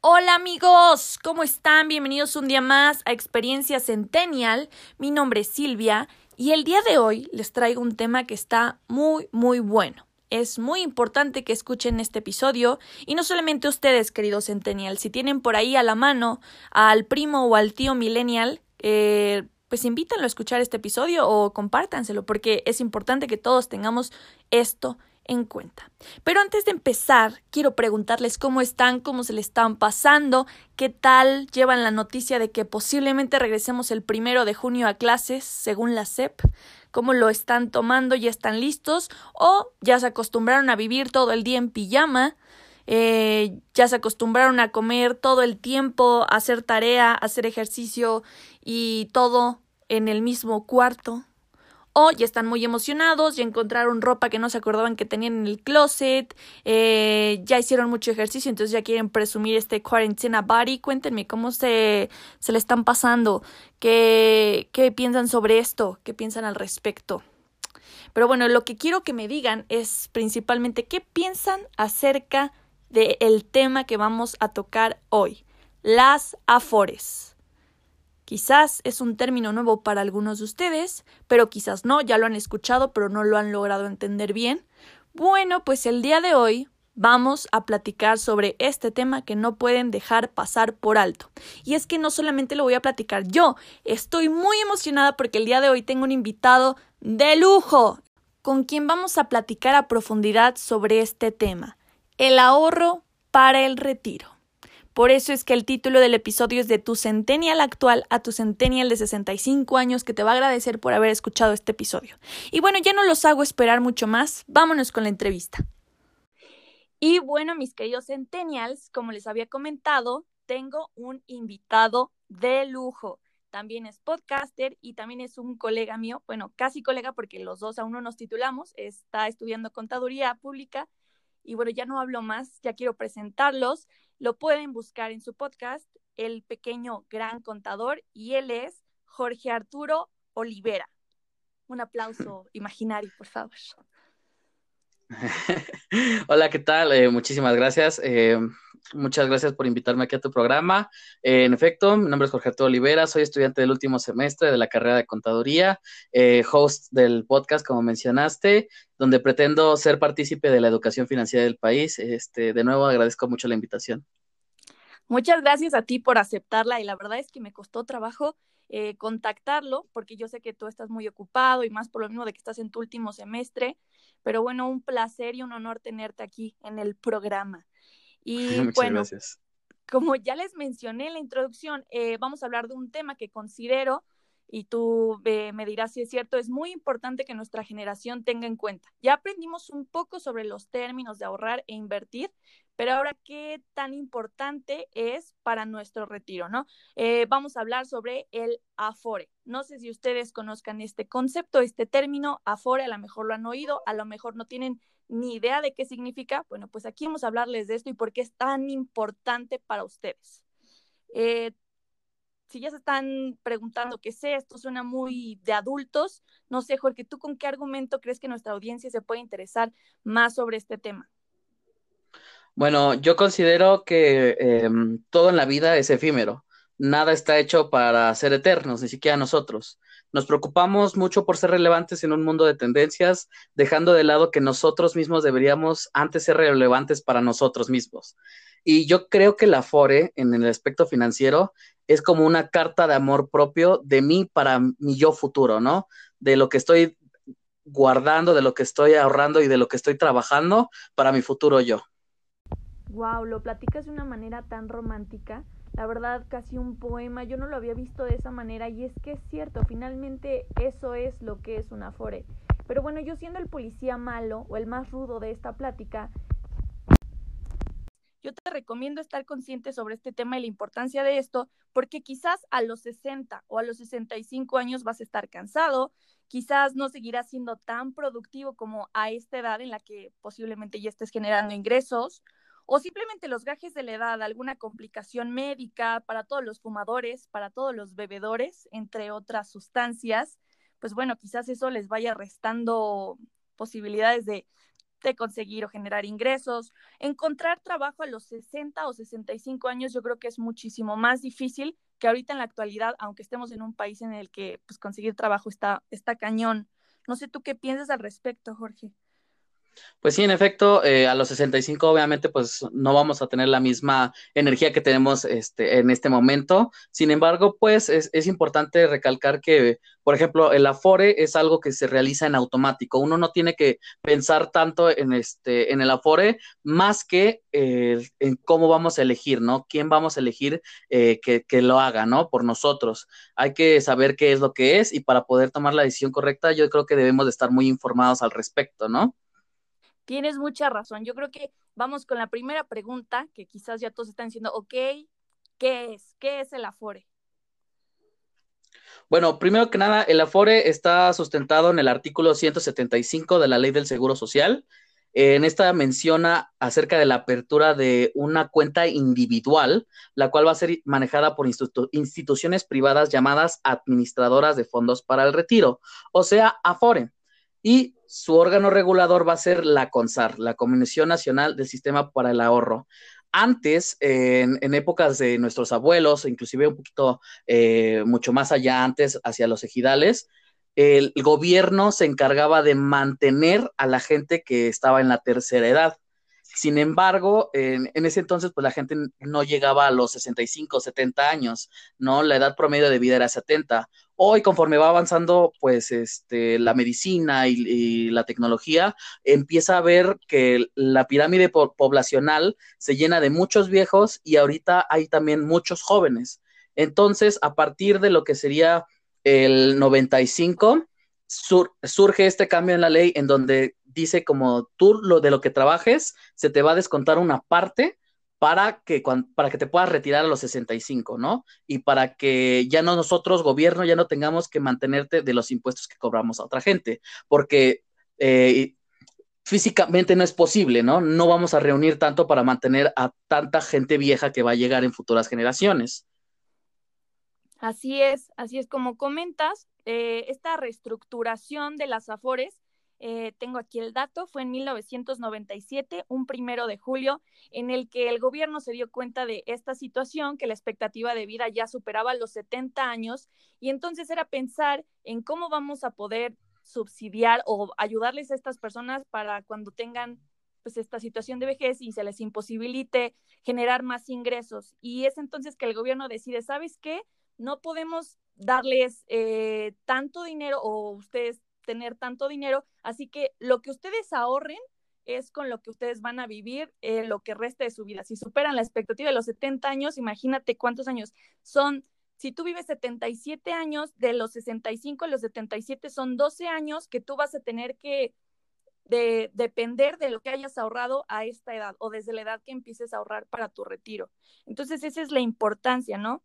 Hola amigos, ¿cómo están? Bienvenidos un día más a Experiencia Centennial. Mi nombre es Silvia y el día de hoy les traigo un tema que está muy, muy bueno. Es muy importante que escuchen este episodio y no solamente ustedes, queridos Centennial, si tienen por ahí a la mano al primo o al tío Millennial, eh, pues invítanlo a escuchar este episodio o compártanselo porque es importante que todos tengamos esto en cuenta. Pero antes de empezar, quiero preguntarles cómo están, cómo se le están pasando, qué tal llevan la noticia de que posiblemente regresemos el primero de junio a clases, según la SEP, cómo lo están tomando, ya están listos o ya se acostumbraron a vivir todo el día en pijama. Eh, ya se acostumbraron a comer todo el tiempo, a hacer tarea, a hacer ejercicio y todo en el mismo cuarto o ya están muy emocionados, ya encontraron ropa que no se acordaban que tenían en el closet, eh, ya hicieron mucho ejercicio, entonces ya quieren presumir este cuarentena body. Cuéntenme cómo se, se le están pasando, qué, qué piensan sobre esto, qué piensan al respecto. Pero bueno, lo que quiero que me digan es principalmente qué piensan acerca del tema que vamos a tocar hoy, las afores. Quizás es un término nuevo para algunos de ustedes, pero quizás no, ya lo han escuchado, pero no lo han logrado entender bien. Bueno, pues el día de hoy vamos a platicar sobre este tema que no pueden dejar pasar por alto. Y es que no solamente lo voy a platicar yo, estoy muy emocionada porque el día de hoy tengo un invitado de lujo con quien vamos a platicar a profundidad sobre este tema, el ahorro para el retiro. Por eso es que el título del episodio es de tu centennial actual a tu centennial de 65 años que te va a agradecer por haber escuchado este episodio. Y bueno, ya no los hago esperar mucho más, vámonos con la entrevista. Y bueno, mis queridos centennials, como les había comentado, tengo un invitado de lujo. También es podcaster y también es un colega mío, bueno, casi colega porque los dos aún no nos titulamos, está estudiando contaduría pública. Y bueno, ya no hablo más, ya quiero presentarlos. Lo pueden buscar en su podcast, El Pequeño Gran Contador, y él es Jorge Arturo Olivera. Un aplauso imaginario, por favor. Hola, ¿qué tal? Eh, muchísimas gracias. Eh, muchas gracias por invitarme aquí a tu programa. Eh, en efecto, mi nombre es Jorge Arturo Olivera, soy estudiante del último semestre de la carrera de contaduría, host del podcast, como mencionaste, donde pretendo ser partícipe de la educación financiera del país. Este, de nuevo, agradezco mucho la invitación. Muchas gracias a ti por aceptarla y la verdad es que me costó trabajo contactarlo porque yo sé que tú estás muy ocupado y más por lo mismo de que estás en tu último semestre. Pero bueno, un placer y un honor tenerte aquí en el programa. Y bueno, como ya les mencioné en la introducción, eh, vamos a hablar de un tema que considero y tú me dirás si es cierto, es muy importante que nuestra generación tenga en cuenta. Ya aprendimos un poco sobre los términos de ahorrar e invertir, pero ahora, ¿qué tan importante es para nuestro retiro? ¿no? Eh, vamos a hablar sobre el Afore. No sé si ustedes conozcan este concepto, este término, Afore, a lo mejor lo han oído, a lo mejor no tienen ni idea de qué significa. Bueno, pues aquí vamos a hablarles de esto y por qué es tan importante para ustedes. Eh, si ya se están preguntando qué sé, esto suena muy de adultos, no sé, Jorge, ¿tú con qué argumento crees que nuestra audiencia se puede interesar más sobre este tema? Bueno, yo considero que em, todo en la vida es efímero. Nada está hecho para ser eternos, ni siquiera nosotros. Nos preocupamos mucho por ser relevantes en un mundo de tendencias, dejando de lado que nosotros mismos deberíamos antes ser relevantes para nosotros mismos. Y yo creo que la FORE en el aspecto financiero es como una carta de amor propio de mí para mi yo futuro, ¿no? De lo que estoy guardando, de lo que estoy ahorrando y de lo que estoy trabajando para mi futuro yo. Wow, lo platicas de una manera tan romántica, la verdad casi un poema, yo no lo había visto de esa manera y es que es cierto, finalmente eso es lo que es una fore. Pero bueno, yo siendo el policía malo o el más rudo de esta plática, yo te recomiendo estar consciente sobre este tema y la importancia de esto, porque quizás a los 60 o a los 65 años vas a estar cansado, quizás no seguirás siendo tan productivo como a esta edad en la que posiblemente ya estés generando ingresos, o simplemente los gajes de la edad, alguna complicación médica para todos los fumadores, para todos los bebedores, entre otras sustancias, pues bueno, quizás eso les vaya restando posibilidades de conseguir o generar ingresos. Encontrar trabajo a los 60 o 65 años yo creo que es muchísimo más difícil que ahorita en la actualidad, aunque estemos en un país en el que pues, conseguir trabajo está, está cañón. No sé tú qué piensas al respecto, Jorge. Pues sí, en efecto, eh, a los 65 obviamente pues no vamos a tener la misma energía que tenemos este, en este momento. Sin embargo, pues es, importante recalcar que, por ejemplo, el Afore es algo que se realiza en automático. Uno no tiene que pensar tanto en, este, en el Afore más que eh, en cómo vamos a elegir, ¿no? ¿Quién vamos a elegir eh, que, que lo haga, ¿no? Por nosotros. Hay que saber qué es lo que es y para poder tomar la decisión correcta, yo creo que debemos de estar muy informados al respecto, ¿no? Tienes mucha razón. Yo creo que vamos con la primera pregunta, que quizás ya todos están diciendo, ok, ¿qué es? ¿Qué es el Afore? Bueno, primero que nada, el Afore está sustentado en el artículo 175 de la Ley del Seguro Social. En esta menciona acerca de la apertura de una cuenta individual, la cual va a ser manejada por instituciones privadas llamadas administradoras de fondos para el retiro, o sea, Afore y su órgano regulador va a ser la CONSAR, la Comisión Nacional del Sistema para el Ahorro. Antes, en, épocas de nuestros abuelos, inclusive un poquito eh, mucho más allá antes, hacia los ejidales, el gobierno se encargaba de mantener a la gente que estaba en la tercera edad. Sin embargo, en, ese entonces, pues la gente no llegaba a los 65, 70 años, ¿no? La edad promedio de vida era 70. Hoy, conforme va avanzando, pues, este, la medicina y, la tecnología, empieza a ver que la pirámide poblacional se llena de muchos viejos y ahorita hay también muchos jóvenes. Entonces, a partir de lo que sería el 95, surge este cambio en la ley en donde dice como tú lo de lo que trabajes, se te va a descontar una parte para que, para que te puedas retirar a los 65, ¿no? Y para que ya no nosotros, gobierno, ya no tengamos que mantenerte de los impuestos que cobramos a otra gente, porque eh, físicamente no es posible, ¿no? No vamos a reunir tanto para mantener a tanta gente vieja que va a llegar en futuras generaciones. Así es, así es como comentas, eh, esta reestructuración de las AFORES eh, tengo aquí el dato, fue en 1997, un primero de julio, en el que el gobierno se dio cuenta de esta situación, que la expectativa de vida ya superaba los 70 años, y entonces era pensar en cómo vamos a poder subsidiar o ayudarles a estas personas para cuando tengan pues esta situación de vejez y se les imposibilite generar más ingresos. Y es entonces que el gobierno decide, ¿sabes qué? No podemos darles eh, tanto dinero o ustedes tener tanto dinero, así que lo que ustedes ahorren es con lo que ustedes van a vivir eh, lo que resta de su vida. Si superan la expectativa de los 70 años, imagínate cuántos años son. Si tú vives 77 años, de los 65 a los 77 son 12 años que tú vas a tener que de, depender de lo que hayas ahorrado a esta edad o desde la edad que empieces a ahorrar para tu retiro. Entonces, esa es la importancia, ¿no?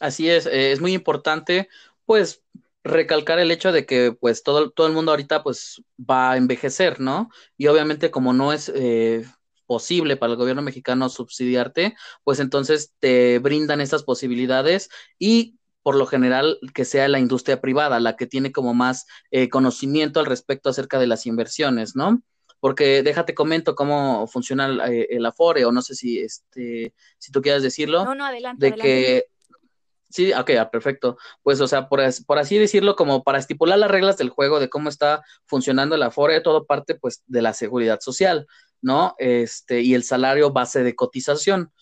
Así es, eh, es muy importante, pues recalcar el hecho de que pues todo, todo el mundo ahorita pues va a envejecer, ¿no? Y obviamente como no es eh, posible para el gobierno mexicano subsidiarte, pues entonces te brindan estas posibilidades y por lo general que sea la industria privada la que tiene como más eh, conocimiento al respecto acerca de las inversiones, ¿no? Porque déjate comento cómo funciona el, eh, el Afore o no sé si este si tú quieres decirlo. No, no, adelante. De que Sí, ok, ah, perfecto. Pues, o sea, por, por, así decirlo, como para estipular las reglas del juego de cómo está funcionando el Afore, todo parte, pues, de la seguridad social, ¿no? Este, y el salario base de cotización.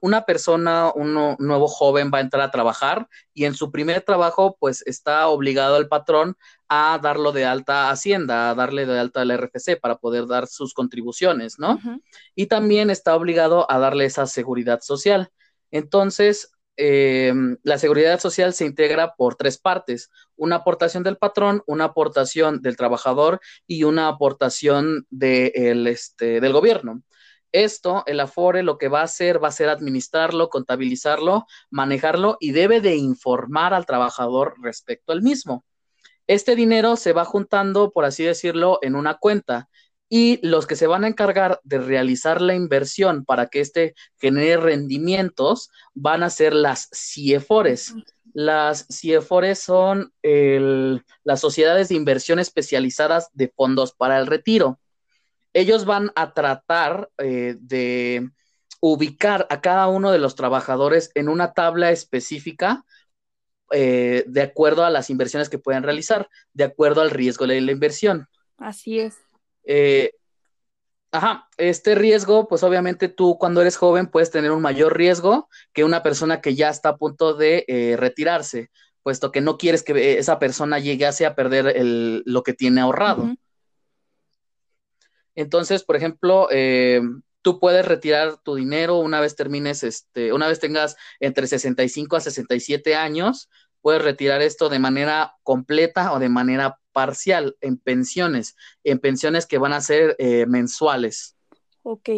Una persona, un nuevo joven va a entrar a trabajar y en su primer trabajo, pues, está obligado el patrón a darlo de alta Hacienda, a darle de alta al RFC para poder dar sus contribuciones, ¿no? Y también está obligado a darle esa seguridad social. Entonces, eh, la seguridad social se integra por tres partes, una aportación del patrón, una aportación del trabajador y una aportación este, del gobierno. Esto, el Afore lo que va a hacer va a ser administrarlo, contabilizarlo, manejarlo y debe de informar al trabajador respecto al mismo. Este dinero se va juntando, por así decirlo, en una cuenta y los que se van a encargar de realizar la inversión para que éste genere rendimientos van a ser las CIEFORES. Las CIEFORES son las sociedades de inversión especializadas de fondos para el retiro. Ellos van a tratar eh, de ubicar a cada uno de los trabajadores en una tabla específica eh, de acuerdo a las inversiones que puedan realizar, de acuerdo al riesgo de la inversión. Así es. Eh, ajá, este riesgo, pues obviamente tú cuando eres joven puedes tener un mayor riesgo que una persona que ya está a punto de eh, retirarse, puesto que no quieres que esa persona llegase a perder lo que tiene ahorrado. Entonces, por ejemplo, tú puedes retirar tu dinero una vez termines, este, una vez tengas entre 65 a 67 años, puedes retirar esto de manera completa o de manera parcial en pensiones, en pensiones que van a ser eh, mensuales. Ok,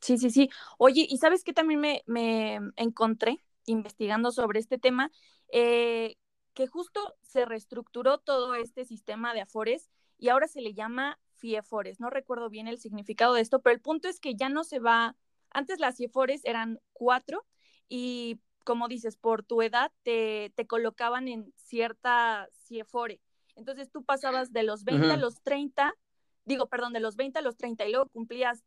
sí, sí, sí. Oye, ¿y sabes qué también me, encontré investigando sobre este tema? Eh, que justo se reestructuró todo este sistema de Afores y ahora se le llama FIEFORES. No recuerdo bien el significado de esto, pero el punto es que ya no se va. Antes las FIEFORES eran cuatro y como dices, por tu edad te, colocaban en cierta CIEFORE. Entonces tú pasabas de los 20 a los 30, digo, perdón, de los 20 a los 30 y luego cumplías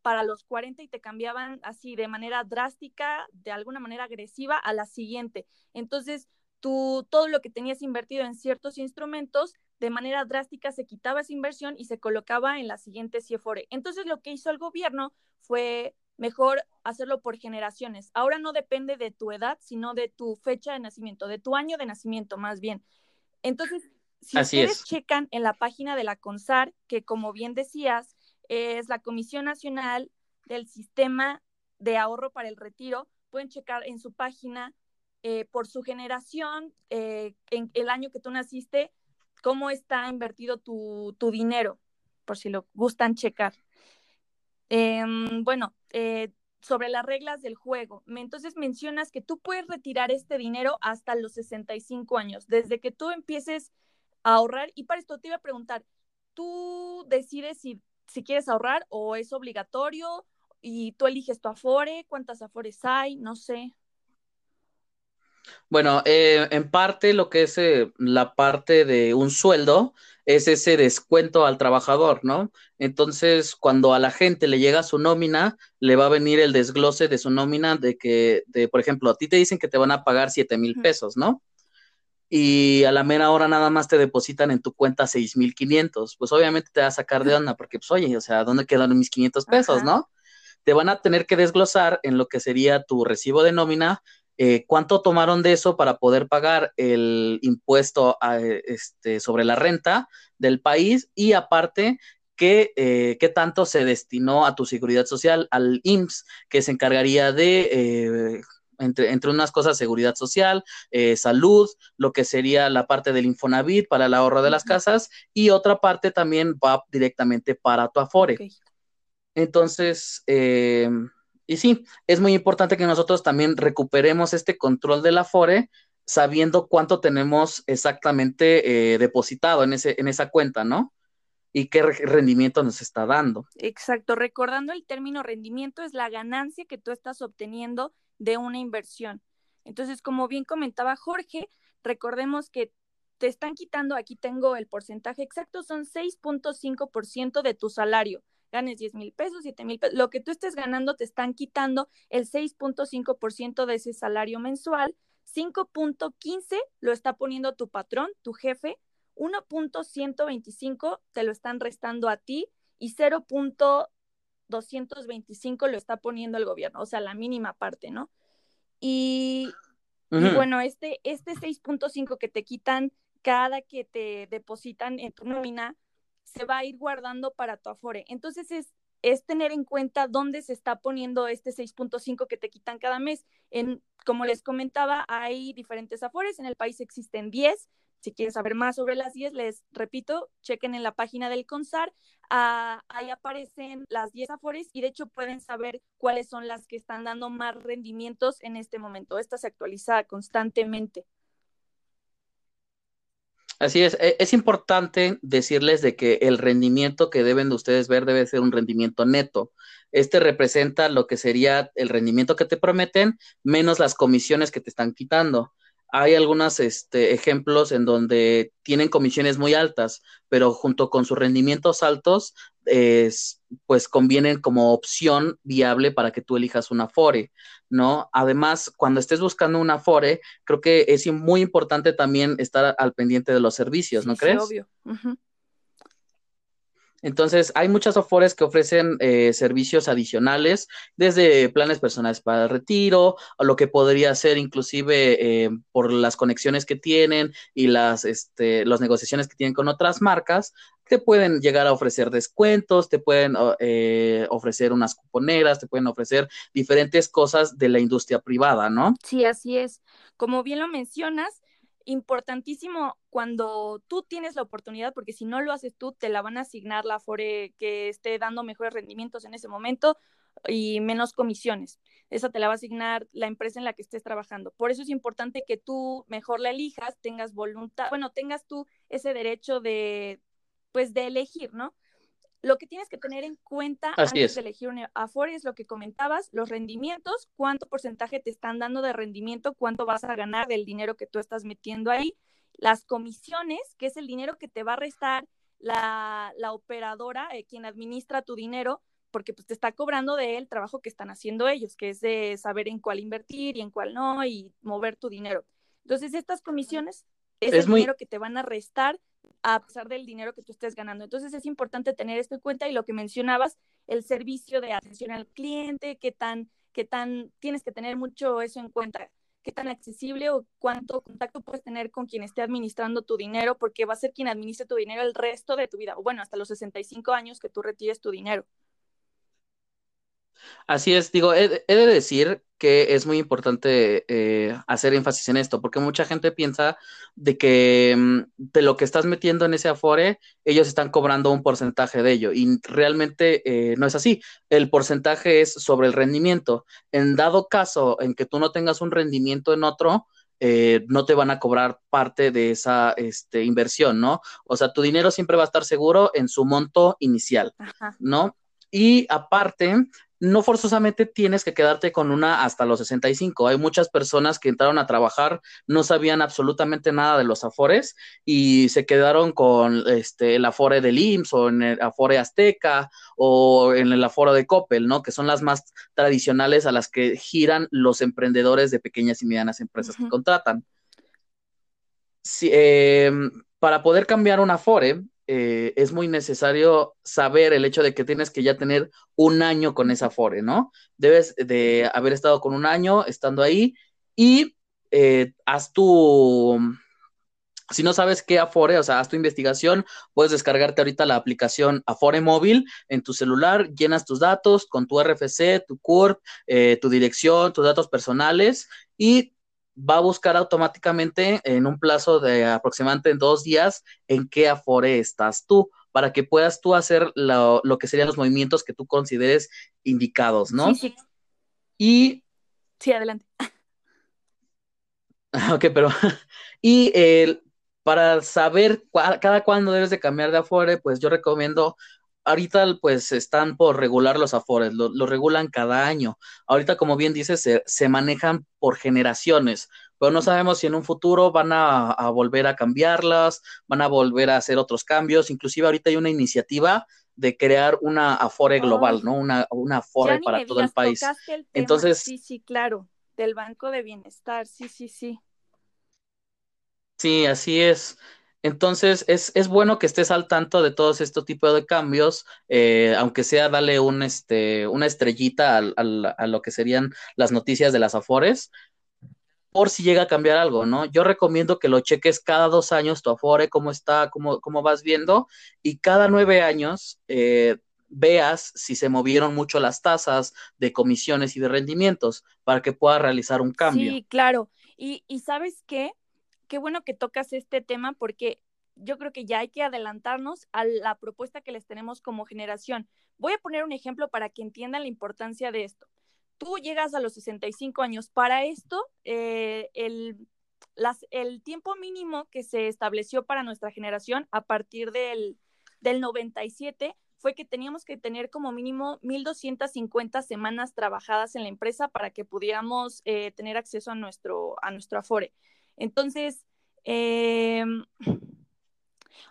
para los 40 y te cambiaban así de manera drástica, de alguna manera agresiva a la siguiente. Entonces, tú todo lo que tenías invertido en ciertos instrumentos, de manera drástica se quitaba esa inversión y se colocaba en la siguiente CIEFORE. Entonces, lo que hizo el gobierno fue mejor hacerlo por generaciones. Ahora no depende de tu edad, sino de tu fecha de nacimiento, de tu año de nacimiento más bien. Entonces, si ustedes checan en la página de la CONSAR, que como bien decías, es la Comisión Nacional del Sistema de Ahorro para el Retiro, pueden checar en su página eh, por su generación, eh, en el año que tú naciste, cómo está invertido tu, tu dinero, por si lo gustan checar. Em, bueno, eh, sobre las reglas del juego. Entonces mencionas que tú puedes retirar este dinero hasta los 65 años, desde que tú empieces a ahorrar. Y para esto te iba a preguntar, ¿tú decides si, si quieres ahorrar o es obligatorio? Y tú eliges tu afore, cuántas afores hay, no sé. Bueno, eh, en parte lo que es eh, la parte de un sueldo es ese descuento al trabajador, ¿no? Entonces, cuando a la gente le llega su nómina, le va a venir el desglose de su nómina de que, de, por ejemplo, a ti te dicen que te van a pagar siete mil pesos, ¿no? Y a la mera hora nada más te depositan en tu cuenta seis mil quinientos. Pues obviamente te va a sacar de onda, porque, pues, oye, o sea, ¿dónde quedan mis 500 pesos, no? Te van a tener que desglosar en lo que sería tu recibo de nómina eh, cuánto tomaron de eso para poder pagar el impuesto este, sobre la renta del país y aparte qué, eh, qué tanto se destinó a tu seguridad social, al IMSS, que se encargaría de... Eh, entre, entre, unas cosas, seguridad social, salud, lo que sería la parte del Infonavit para el ahorro de las casas y otra parte también va directamente para tu Afore. Entonces, eh, y sí, es muy importante que nosotros también recuperemos este control del Afore sabiendo cuánto tenemos exactamente eh, depositado en, ese, en esa cuenta, ¿no? Y qué rendimiento nos está dando. Exacto, recordando el término rendimiento es la ganancia que tú estás obteniendo de una inversión. Entonces, como bien comentaba Jorge, recordemos que te están quitando, aquí tengo el porcentaje exacto, son 6.5% de tu salario ganes 10 mil pesos, 7 mil pesos, lo que tú estés ganando te están quitando el 6.5% de ese salario mensual, 5.15 lo está poniendo tu patrón, tu jefe, 1.125 te lo están restando a ti y 0.225 lo está poniendo el gobierno, o sea, la mínima parte, ¿no? Y, y bueno, este, este 6.5 que te quitan cada que te depositan en tu nómina, se va a ir guardando para tu Afore. Entonces es, es tener en cuenta dónde se está poniendo este 6.5 que te quitan cada mes. En, como les comentaba, hay diferentes Afores, en el país existen 10, Si quieren saber más sobre las 10, les repito, chequen en la página del CONSAR. Ah, ahí aparecen las 10 Afores y de hecho pueden saber cuáles son las que están dando más rendimientos en este momento. Esta se actualiza constantemente. Así es, e, es importante decirles de que el rendimiento que deben de ustedes ver debe ser un rendimiento neto. Este representa lo que sería el rendimiento que te prometen menos las comisiones que te están quitando hay algunos este, ejemplos en donde tienen comisiones muy altas, pero junto con sus rendimientos altos, pues convienen como opción viable para que tú elijas una Afore, ¿no? Además, cuando estés buscando una Afore, creo que es muy importante también estar al pendiente de los servicios, ¿no crees? Sí, obvio. Entonces, hay muchas Afores que ofrecen eh, servicios adicionales, desde planes personales para el retiro, a lo que podría ser inclusive eh, por las conexiones que tienen y las, este, las negociaciones que tienen con otras marcas, te pueden llegar a ofrecer descuentos, te pueden eh, ofrecer unas cuponeras, te pueden ofrecer diferentes cosas de la industria privada, ¿no? Sí, así es. Como bien lo mencionas, importantísimo cuando tú tienes la oportunidad, porque si no lo haces tú, te la van a asignar la FORE que esté dando mejores rendimientos en ese momento y menos comisiones. Esa te la va a asignar la empresa en la que estés trabajando. Por eso es importante que tú mejor la elijas, tengas voluntad, bueno, tengas tú ese derecho de, pues, de elegir, ¿no? Lo que tienes que tener en cuenta antes de elegir un Afore es lo que comentabas, los rendimientos, cuánto porcentaje te están dando de rendimiento, cuánto vas a ganar del dinero que tú estás metiendo ahí, las comisiones, que es el dinero que te va a restar la, operadora, eh, quien administra tu dinero, porque pues, te está cobrando de el trabajo que están haciendo ellos, que es de saber en cuál invertir y en cuál no, y mover tu dinero. Entonces, estas comisiones es, el dinero que te van a restar a pesar del dinero que tú estés ganando. Entonces es importante tener esto en cuenta y lo que mencionabas, el servicio de atención al cliente, qué tan, qué tan, tienes que tener mucho eso en cuenta, qué tan accesible o cuánto contacto puedes tener con quien esté administrando tu dinero, porque va a ser quien administre tu dinero el resto de tu vida, o bueno, hasta los 65 años que tú retires tu dinero. Así es, digo, he, de decir que es muy importante eh, hacer énfasis en esto, porque mucha gente piensa de que mm, de lo que estás metiendo en ese Afore, ellos están cobrando un porcentaje de ello, y realmente eh, no es así. El porcentaje es sobre el rendimiento. En dado caso en que tú no tengas un rendimiento en otro, eh, no te van a cobrar parte de esa este, inversión, ¿no? O sea, tu dinero siempre va a estar seguro en su monto inicial, ¿no? Y aparte, no forzosamente tienes que quedarte con una hasta los 65. Hay muchas personas que entraron a trabajar, no sabían absolutamente nada de los afores y se quedaron con este, el afore del IMSS o en el afore Azteca o en el aforo de Coppel, ¿no? Que son las más tradicionales a las que giran los emprendedores de pequeñas y medianas empresas que contratan. Em, para poder cambiar un afore, eh, es muy necesario saber el hecho de que tienes que ya tener un año con esa Afore, ¿no? Debes de haber estado con un año estando ahí y eh, haz tu, si no sabes qué Afore, o sea, haz tu investigación, puedes descargarte ahorita la aplicación Afore móvil en tu celular, llenas tus datos con tu RFC, tu CURP, eh, tu dirección, tus datos personales y va a buscar automáticamente en un plazo de aproximadamente dos días en qué afore estás tú, para que puedas tú hacer lo, que serían los movimientos que tú consideres indicados, ¿no? Sí, sí. Y... Sí, adelante. Ok, pero... y el, para saber cada cuándo debes de cambiar de afore, pues yo recomiendo ahorita pues están por regular los afores, lo, regulan cada año. Ahorita, como bien dices, se, se, manejan por generaciones, pero no sabemos si en un futuro van a, volver a cambiarlas, van a volver a hacer otros cambios. Inclusive ahorita hay una iniciativa de crear una afore global, ¿no? Una, una afore para todo el país. Entonces, sí, sí, claro, del Banco de Bienestar, sí, sí, sí. Sí, así es. Entonces, es, es, bueno que estés al tanto de todos estos tipos de cambios, eh, aunque sea darle un, este, una estrellita a lo que serían las noticias de las Afores, por si llega a cambiar algo, ¿no? Yo recomiendo que lo cheques cada dos años tu Afore, cómo está, cómo, cómo vas viendo, y cada nueve años eh, veas si se movieron mucho las tasas de comisiones y de rendimientos para que puedas realizar un cambio. Sí, claro. Y, y sabes qué? Qué bueno que tocas este tema porque yo creo que ya hay que adelantarnos a la propuesta que les tenemos como generación. Voy a poner un ejemplo para que entiendan la importancia de esto. Tú llegas a los 65 años. Para esto, eh, el, tiempo mínimo que se estableció para nuestra generación a partir del, del 97 fue que teníamos que tener como mínimo 1.250 semanas trabajadas en la empresa para que pudiéramos eh, tener acceso a nuestro, a nuestro Afore. Entonces, eh,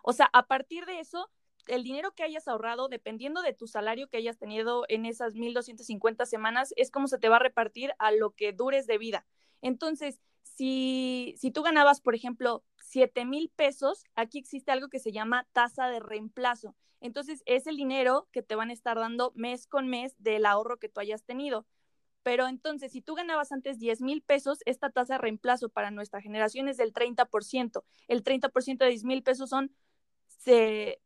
o sea, a partir de eso, el dinero que hayas ahorrado, dependiendo de tu salario que hayas tenido en esas 1.250 semanas, es como se te va a repartir a lo que dures de vida. Entonces, si, si tú ganabas, por ejemplo, 7 mil pesos, aquí existe algo que se llama tasa de reemplazo. Entonces, es el dinero que te van a estar dando mes con mes del ahorro que tú hayas tenido. Pero entonces, si tú ganabas antes 10 mil pesos, esta tasa de reemplazo para nuestra generación es del 30%. El 30% de 10 mil pesos son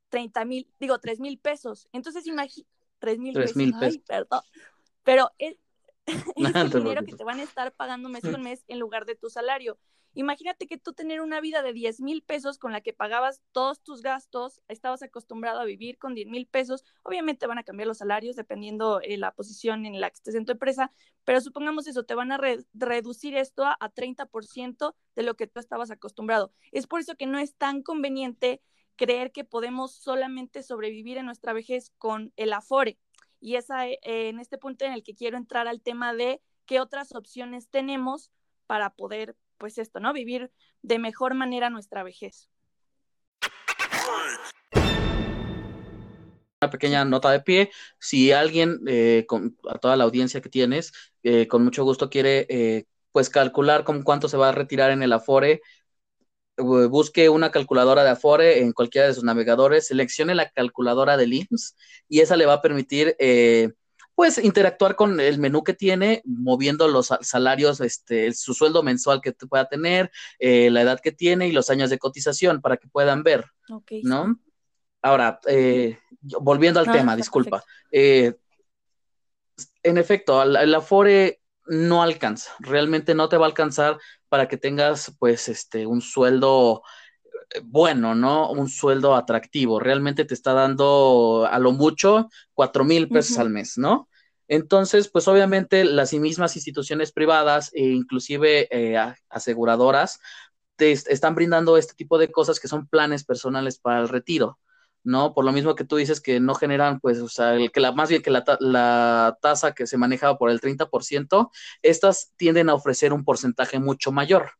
30 mil, digo, 3 mil pesos. Entonces, imagínate, 3 mil pesos. Ay, perdón. Pero es, es el dinero que te van a estar pagando mes con mes en lugar de tu salario. Imagínate que tú tener una vida de 10 mil pesos con la que pagabas todos tus gastos, estabas acostumbrado a vivir con 10 mil pesos, obviamente van a cambiar los salarios dependiendo de la posición en la que estés en tu empresa, pero supongamos eso, te van a reducir esto a, a 30% de lo que tú estabas acostumbrado. Es por eso que no es tan conveniente creer que podemos solamente sobrevivir en nuestra vejez con el afore. Y es eh, en este punto en el que quiero entrar al tema de qué otras opciones tenemos para poder pues esto, ¿no? Vivir de mejor manera nuestra vejez. Una pequeña nota de pie, si alguien, eh, con, a toda la audiencia que tienes, eh, con mucho gusto quiere eh, pues calcular con cuánto se va a retirar en el Afore, busque una calculadora de Afore en cualquiera de sus navegadores, seleccione la calculadora del IMSS y esa le va a permitir pues interactuar con el menú que tiene, moviendo los salarios, este, su sueldo mensual que pueda tener, eh, la edad que tiene y los años de cotización para que puedan ver, ¿no? Ahora, eh, volviendo al tema, disculpa. Eh, en efecto, el Afore no alcanza, realmente no te va a alcanzar para que tengas, pues, este, un sueldo bueno, ¿no? Un sueldo atractivo. Realmente te está dando a lo mucho cuatro mil pesos al mes, ¿no? Entonces, pues obviamente las mismas instituciones privadas e inclusive eh, aseguradoras te están brindando este tipo de cosas que son planes personales para el retiro, ¿no? Por lo mismo que tú dices que no generan, pues, o sea, el que la, más bien que la, la tasa que se manejaba por el 30%, estas tienden a ofrecer un porcentaje mucho mayor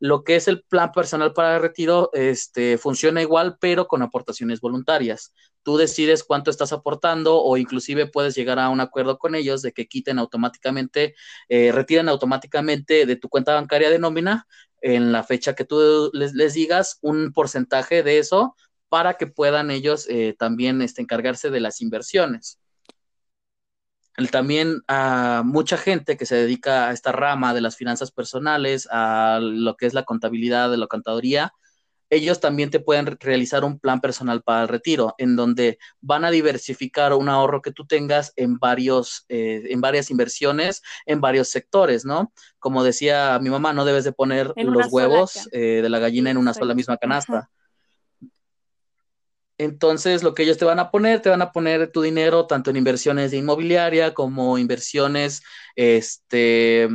lo que es el plan personal para el retiro este, funciona igual, pero con aportaciones voluntarias. Tú decides cuánto estás aportando o inclusive puedes llegar a un acuerdo con ellos de que quiten automáticamente, eh, retiren automáticamente de tu cuenta bancaria de nómina en la fecha que tú les, digas un porcentaje de eso para que puedan ellos eh, también este, encargarse de las inversiones también a mucha gente que se dedica a esta rama de las finanzas personales, a lo que es la contabilidad de la contaduría, ellos también te pueden realizar un plan personal para el retiro, en donde van a diversificar un ahorro que tú tengas en varios, eh, en varias inversiones, en varios sectores, ¿no? Como decía mi mamá, no debes de poner los huevos eh, de la gallina en una sola misma canasta. Entonces, lo que ellos te van a poner, te van a poner tu dinero tanto en inversiones de inmobiliaria como inversiones, este,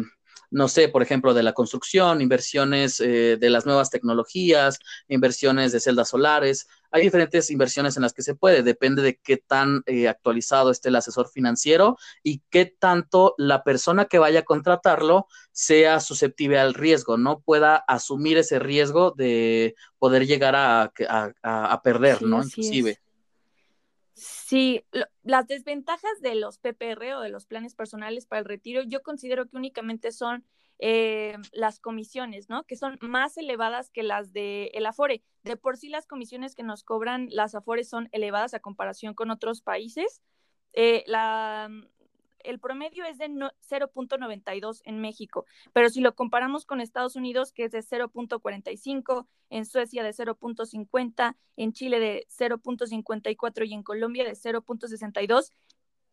no sé, por ejemplo, de la construcción, inversiones eh, de las nuevas tecnologías, inversiones de celdas solares. Hay diferentes inversiones en las que se puede, depende de qué tan eh, actualizado esté el asesor financiero y qué tanto la persona que vaya a contratarlo sea susceptible al riesgo, no pueda asumir ese riesgo de poder llegar a, perder, ¿no? Inclusive. Sí, las desventajas de los PPR o de los planes personales para el retiro, yo considero que únicamente son eh, las comisiones, ¿no? Que son más elevadas que las de el Afore. De por sí las comisiones que nos cobran las Afores son elevadas a comparación con otros países. Eh, la, el promedio es de 0.92 en México, pero si lo comparamos con Estados Unidos, que es de 0.45, en Suecia de 0.50, en Chile de 0.54 y en Colombia de 0.62,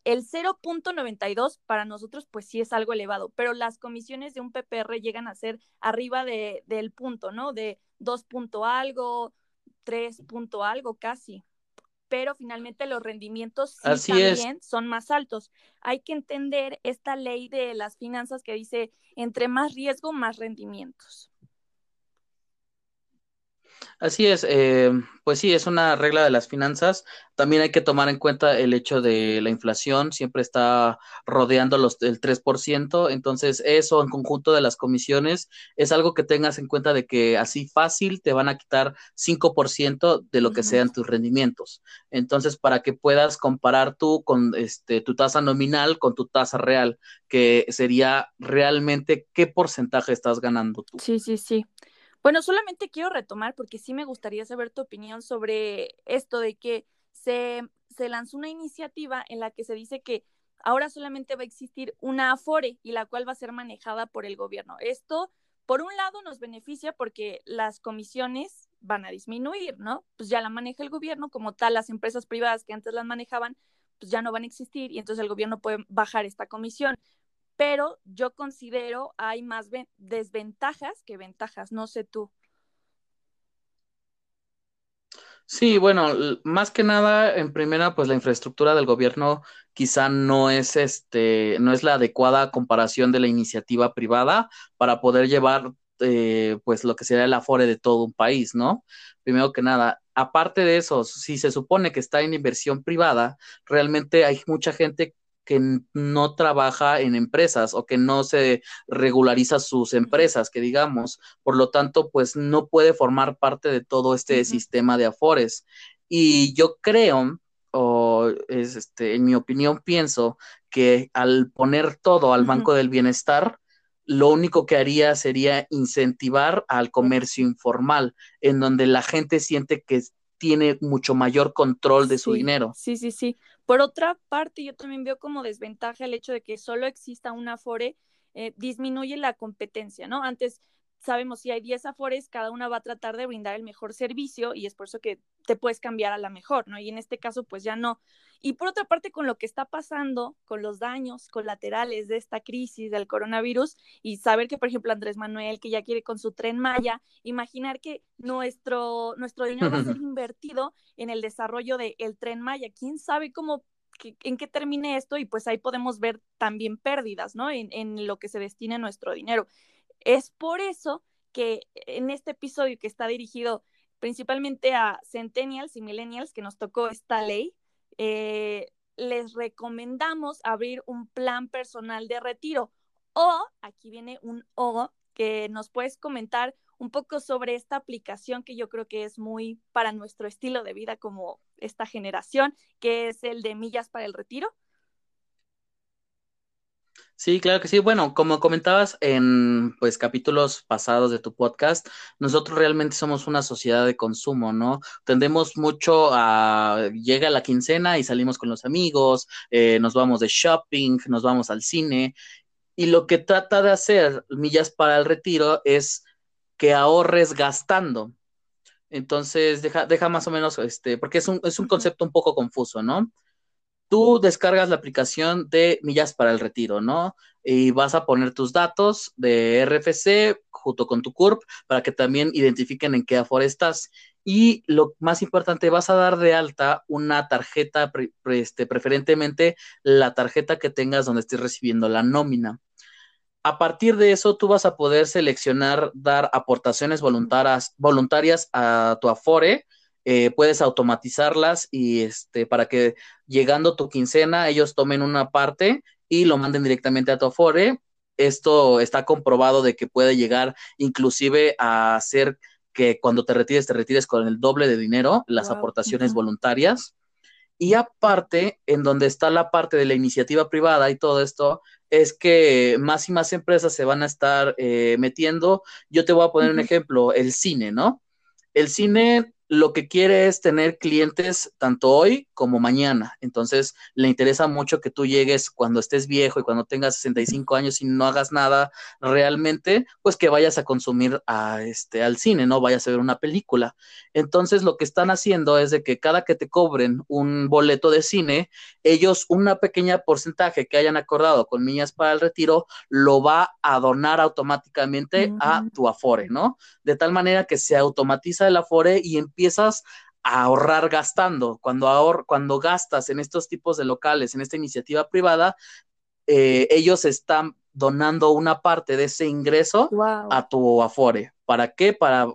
El 0.92 para nosotros pues sí es algo elevado, pero las comisiones de un PPR llegan a ser arriba de, del punto, ¿no? De 2 punto algo, 3 punto algo casi. Pero finalmente los rendimientos sí también son más altos. Hay que entender esta ley de las finanzas que dice entre más riesgo, más rendimientos. Así es, eh, pues sí, es una regla de las finanzas. También hay que tomar en cuenta el hecho de la inflación, siempre está rodeando los, el 3%, entonces eso en conjunto de las comisiones es algo que tengas en cuenta de que así fácil te van a quitar 5% de lo que sean tus rendimientos. Entonces, para que puedas comparar tú con este, tu tasa nominal con tu tasa real, que sería realmente qué porcentaje estás ganando tú. Sí, sí, sí. Bueno, solamente quiero retomar porque sí me gustaría saber tu opinión sobre esto de que se, se lanzó una iniciativa en la que se dice que ahora solamente va a existir una Afore y la cual va a ser manejada por el gobierno. Esto, por un lado, nos beneficia porque las comisiones van a disminuir, ¿no? Pues ya la maneja el gobierno, como tal, las empresas privadas que antes las manejaban, pues ya no van a existir y entonces el gobierno puede bajar esta comisión pero yo considero hay más desventajas que ventajas, no sé tú. Sí, bueno, más que nada, en primera, pues la infraestructura del gobierno quizá no es este, no es la adecuada comparación de la iniciativa privada para poder llevar eh, pues lo que sería el afore de todo un país, ¿no? Primero que nada, aparte de eso, si se supone que está en inversión privada, realmente hay mucha gente que no trabaja en empresas o que no se regulariza sus empresas, que digamos, por lo tanto, pues no puede formar parte de todo este sistema de afores. Y yo creo, o es este, en mi opinión, pienso que al poner todo al Banco del Bienestar, lo único que haría sería incentivar al comercio informal, en donde la gente siente que tiene mucho mayor control de su dinero. Sí, sí, sí. Por otra parte, yo también veo como desventaja el hecho de que solo exista una Afore, eh, disminuye la competencia, ¿no? Antes sabemos si hay 10 afores, cada una va a tratar de brindar el mejor servicio y es por eso que te puedes cambiar a la mejor, ¿no? Y en este caso, pues ya no. Y por otra parte, con lo que está pasando, con los daños colaterales de esta crisis del coronavirus y saber que, por ejemplo, Andrés Manuel, que ya quiere con su tren Maya, imaginar que nuestro, nuestro dinero va a ser invertido en el desarrollo del tren Maya. ¿Quién sabe cómo en qué termine esto y pues ahí podemos ver también pérdidas, ¿no? En, en, lo que se destina nuestro dinero. Es por eso que en este episodio que está dirigido principalmente a centennials y millennials que nos tocó esta ley, eh, les recomendamos abrir un plan personal de retiro. O, aquí viene un o, que nos puedes comentar un poco sobre esta aplicación que yo creo que es muy para nuestro estilo de vida como esta generación, que es el de millas para el retiro. Sí, claro que sí. Bueno, como comentabas en pues capítulos pasados de tu podcast, nosotros realmente somos una sociedad de consumo, ¿no? Tendemos mucho a llega la quincena y salimos con los amigos, eh, nos vamos de shopping, nos vamos al cine y lo que trata de hacer Millas para el Retiro es que ahorres gastando. Entonces, deja, deja más o menos, este, porque es un, es un concepto un poco confuso, ¿no? Tú descargas la aplicación de Millas para el Retiro, ¿no? Y vas a poner tus datos de RFC junto con tu CURP para que también identifiquen en qué aforo estás. Y lo más importante, vas a dar de alta una tarjeta, este, preferentemente la tarjeta que tengas donde estés recibiendo la nómina. A partir de eso, tú vas a poder seleccionar dar aportaciones voluntarias, voluntarias a tu Afore, eh, puedes automatizarlas y este, para que llegando tu quincena ellos tomen una parte y lo manden directamente a tu Afore. Esto está comprobado de que puede llegar inclusive a hacer que cuando te retires, te retires con el doble de dinero, las aportaciones voluntarias. Y aparte, en donde está la parte de la iniciativa privada y todo esto, es que más y más empresas se van a estar eh, metiendo. Yo te voy a poner un ejemplo, el cine, ¿no? El cine lo que quiere es tener clientes tanto hoy como mañana. Entonces, le interesa mucho que tú llegues cuando estés viejo y cuando tengas 65 años y no hagas nada realmente, pues que vayas a consumir a este al cine, no vayas a ver una película. Entonces, lo que están haciendo es de que cada que te cobren un boleto de cine, ellos una pequeña porcentaje que hayan acordado con Niñas para el Retiro lo va a donar automáticamente a tu Afore, ¿no? De tal manera que se automatiza el Afore y empiezas a ahorrar gastando. Cuando, ahor cuando gastas en estos tipos de locales, en esta iniciativa privada, eh, ellos están donando una parte de ese ingreso a tu Afore. ¿Para qué? Para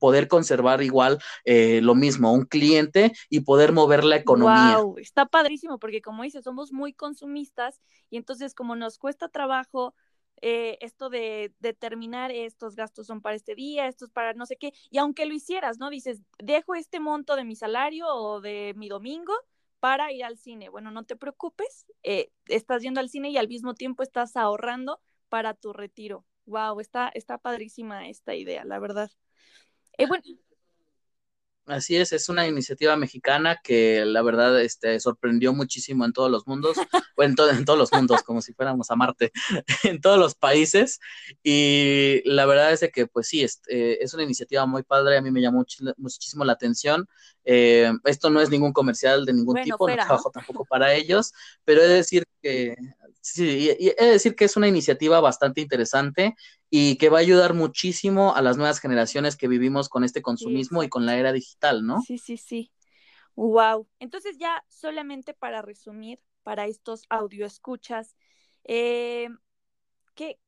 poder conservar igual eh, lo mismo, un cliente y poder mover la economía. Wow, está padrísimo porque como dices, somos muy consumistas y entonces como nos cuesta trabajo eh, esto de determinar estos gastos son para este día, estos para no sé qué, y aunque lo hicieras, ¿no? Dices, dejo este monto de mi salario o de mi domingo para ir al cine. Bueno, no te preocupes, eh, estás yendo al cine y al mismo tiempo estás ahorrando para tu retiro. Wow, está, está padrísima esta idea, la verdad. Eh, bueno, Así es, es una iniciativa mexicana que la verdad este, sorprendió muchísimo en todos los mundos, o en, en todos los mundos, como si fuéramos a Marte, en todos los países. Y la verdad es que, pues sí, es, eh, es una iniciativa muy padre, a mí me llamó muchísimo la atención. Eh, esto no es ningún comercial de ningún tipo, no trabajo tampoco para ellos, pero he de decir que Sí, y, he de decir que es una iniciativa bastante interesante y que va a ayudar muchísimo a las nuevas generaciones que vivimos con este consumismo y con la era digital, ¿no? Sí, sí, sí. Wow. Entonces ya solamente para resumir, para estos audio escuchas, eh, ¿qué,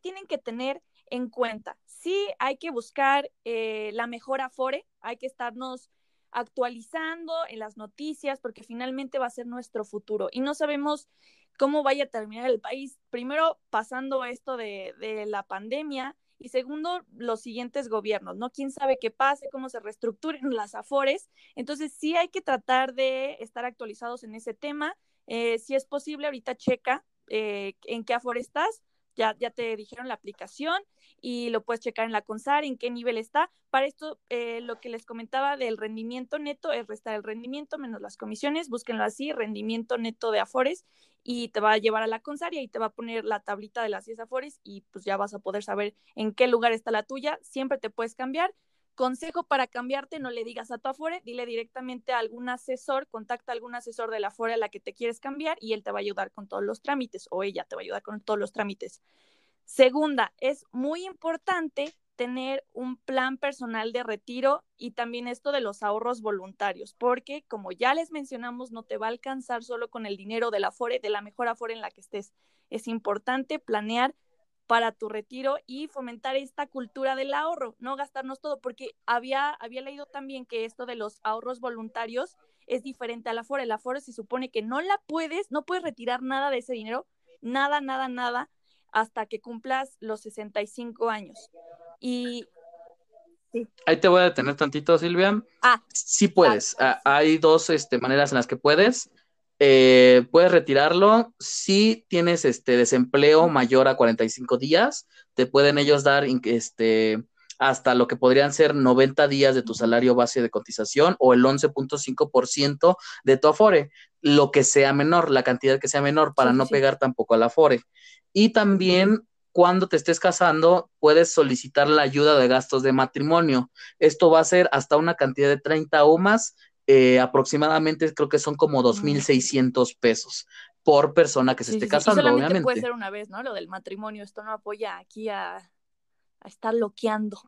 tienen que tener en cuenta? Sí, hay que buscar eh, la mejor afore, hay que estarnos actualizando en las noticias porque finalmente va a ser nuestro futuro y no sabemos cómo vaya a terminar el país. Primero, pasando esto de, de, la pandemia y segundo, los siguientes gobiernos, ¿no? ¿Quién sabe qué pase, cómo se reestructuren las afores? Entonces, sí hay que tratar de estar actualizados en ese tema. Eh, si es posible, ahorita checa eh, en qué afore estás, ya, ya te dijeron la aplicación y lo puedes checar en la CONSAR, en qué nivel está. Para esto, eh, lo que les comentaba del rendimiento neto es restar el rendimiento menos las comisiones, búsquenlo así, rendimiento neto de Afores, y te va a llevar a la CONSAR y ahí te va a poner la tablita de las 10 Afores y pues ya vas a poder saber en qué lugar está la tuya. Siempre te puedes cambiar. Consejo para cambiarte, no le digas a tu Afore, dile directamente a algún asesor, contacta a algún asesor de la Afore a la que te quieres cambiar y él te va a ayudar con todos los trámites o ella te va a ayudar con todos los trámites. Segunda, es muy importante tener un plan personal de retiro y también esto de los ahorros voluntarios, porque como ya les mencionamos, no te va a alcanzar solo con el dinero de la Afore, de la mejor Afore en la que estés. Es importante planear para tu retiro y fomentar esta cultura del ahorro, no gastarnos todo, porque había, había leído también que esto de los ahorros voluntarios es diferente a la Afore. La Afore se supone que no la puedes, no puedes retirar nada de ese dinero, nada, nada, nada, hasta que cumplas los 65 años. Y... Ahí te voy a detener tantito, Silvia. Ah, sí puedes. Ah, hay dos este, maneras en las que puedes. Eh, puedes retirarlo si tienes este desempleo mayor a 45 días, te pueden ellos dar este hasta lo que podrían ser 90 días de tu salario base de cotización o el 11.5% de tu afore, lo que sea menor, la cantidad que sea menor para no pegar tampoco al afore. Y también cuando te estés casando, puedes solicitar la ayuda de gastos de matrimonio. Esto va a ser hasta una cantidad de 30 o más, eh, aproximadamente creo que son como 2.600 pesos por persona que se esté casando, y obviamente. puede ser una vez, ¿no? Lo del matrimonio, esto no apoya aquí a, a estar loqueando.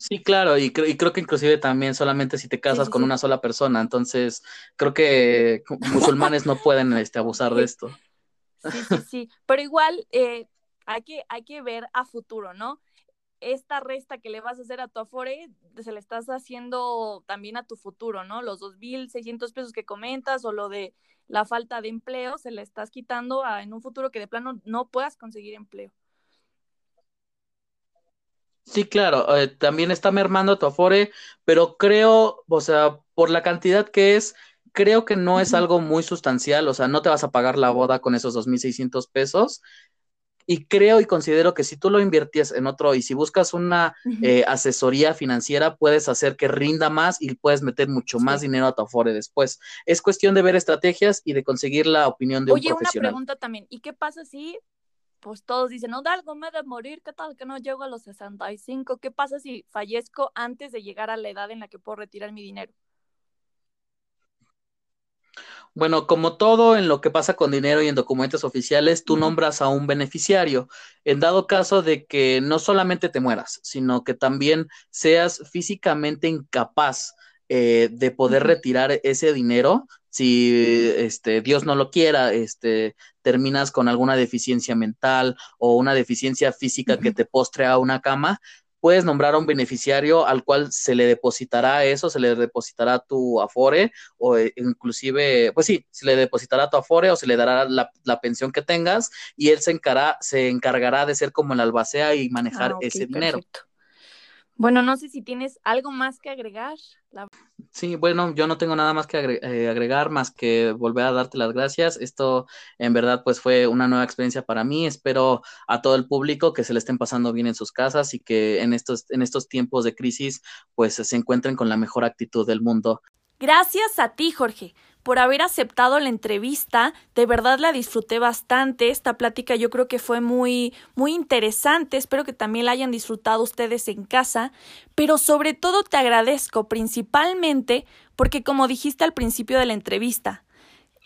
Sí, claro, y, y, creo que inclusive también solamente si te casas con una sola persona, entonces creo que musulmanes no pueden este, abusar de esto. Sí, sí, sí, pero igual eh, hay, que, hay que ver a futuro, ¿no? Esta resta que le vas a hacer a tu Afore, se le estás haciendo también a tu futuro, ¿no? Los 2.600 pesos que comentas o lo de la falta de empleo, se le estás quitando a, en un futuro que de plano no puedas conseguir empleo. Sí, claro, eh, también está mermando tu Afore, pero creo, o sea, por la cantidad que es, creo que no es algo muy sustancial, o sea, no te vas a pagar la boda con esos 2.600 pesos. y creo y considero que si tú lo inviertes en otro y si buscas una eh, asesoría financiera, puedes hacer que rinda más y puedes meter mucho más dinero a tu Afore después. Es cuestión de ver estrategias y de conseguir la opinión de un profesional. Oye, una pregunta también, ¿y qué pasa si pues todos dicen, no, algo me de morir, ¿qué tal que no llego a los 65? ¿Qué pasa si fallezco antes de llegar a la edad en la que puedo retirar mi dinero? Bueno, como todo en lo que pasa con dinero y en documentos oficiales, tú nombras a un beneficiario. En dado caso de que no solamente te mueras, sino que también seas físicamente incapaz eh, de poder retirar ese dinero, si este, Dios no lo quiera, este, terminas con alguna deficiencia mental o una deficiencia física que te postre a una cama, puedes nombrar a un beneficiario al cual se le depositará eso, se le depositará tu afore o eh, inclusive, pues sí, se le depositará tu afore o se le dará la, pensión que tengas y él se, encará, se encargará de ser como el albacea y manejar ah, ese dinero. Bueno, no sé si tienes algo más que agregar. Sí, bueno, yo no tengo nada más que eh, agregar, más que volver a darte las gracias. Esto en verdad pues fue una nueva experiencia para mí. Espero a todo el público que se le estén pasando bien en sus casas y que en estos, en estos tiempos de crisis pues se encuentren con la mejor actitud del mundo. Gracias a ti, Jorge por haber aceptado la entrevista. De verdad la disfruté bastante. Esta plática yo creo que fue muy, muy interesante. Espero que también la hayan disfrutado ustedes en casa. Pero sobre todo te agradezco principalmente porque como dijiste al principio de la entrevista,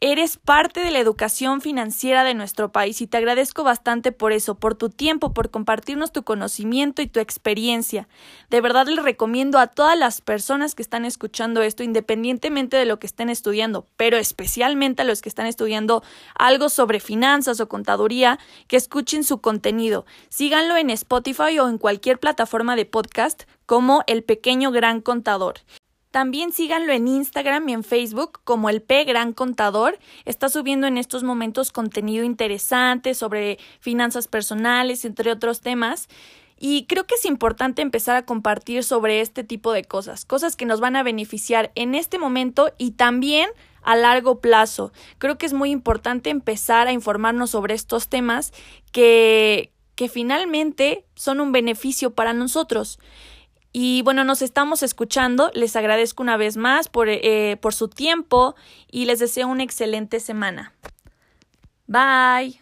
Eres parte de la educación financiera de nuestro país y te agradezco bastante por eso, por tu tiempo, por compartirnos tu conocimiento y tu experiencia. De verdad les recomiendo a todas las personas que están escuchando esto, independientemente de lo que estén estudiando, pero especialmente a los que están estudiando algo sobre finanzas o contaduría, que escuchen su contenido. Síganlo en Spotify o en cualquier plataforma de podcast como El Pequeño Gran Contador. También síganlo en Instagram y en Facebook como el P Gran Contador. Está subiendo en estos momentos contenido interesante sobre finanzas personales, entre otros temas. Y creo que es importante empezar a compartir sobre este tipo de cosas, cosas que nos van a beneficiar en este momento y también a largo plazo. Creo que es muy importante empezar a informarnos sobre estos temas que, que finalmente son un beneficio para nosotros. Y bueno, nos estamos escuchando. Les agradezco una vez más por, eh, por su tiempo y les deseo una excelente semana. Bye.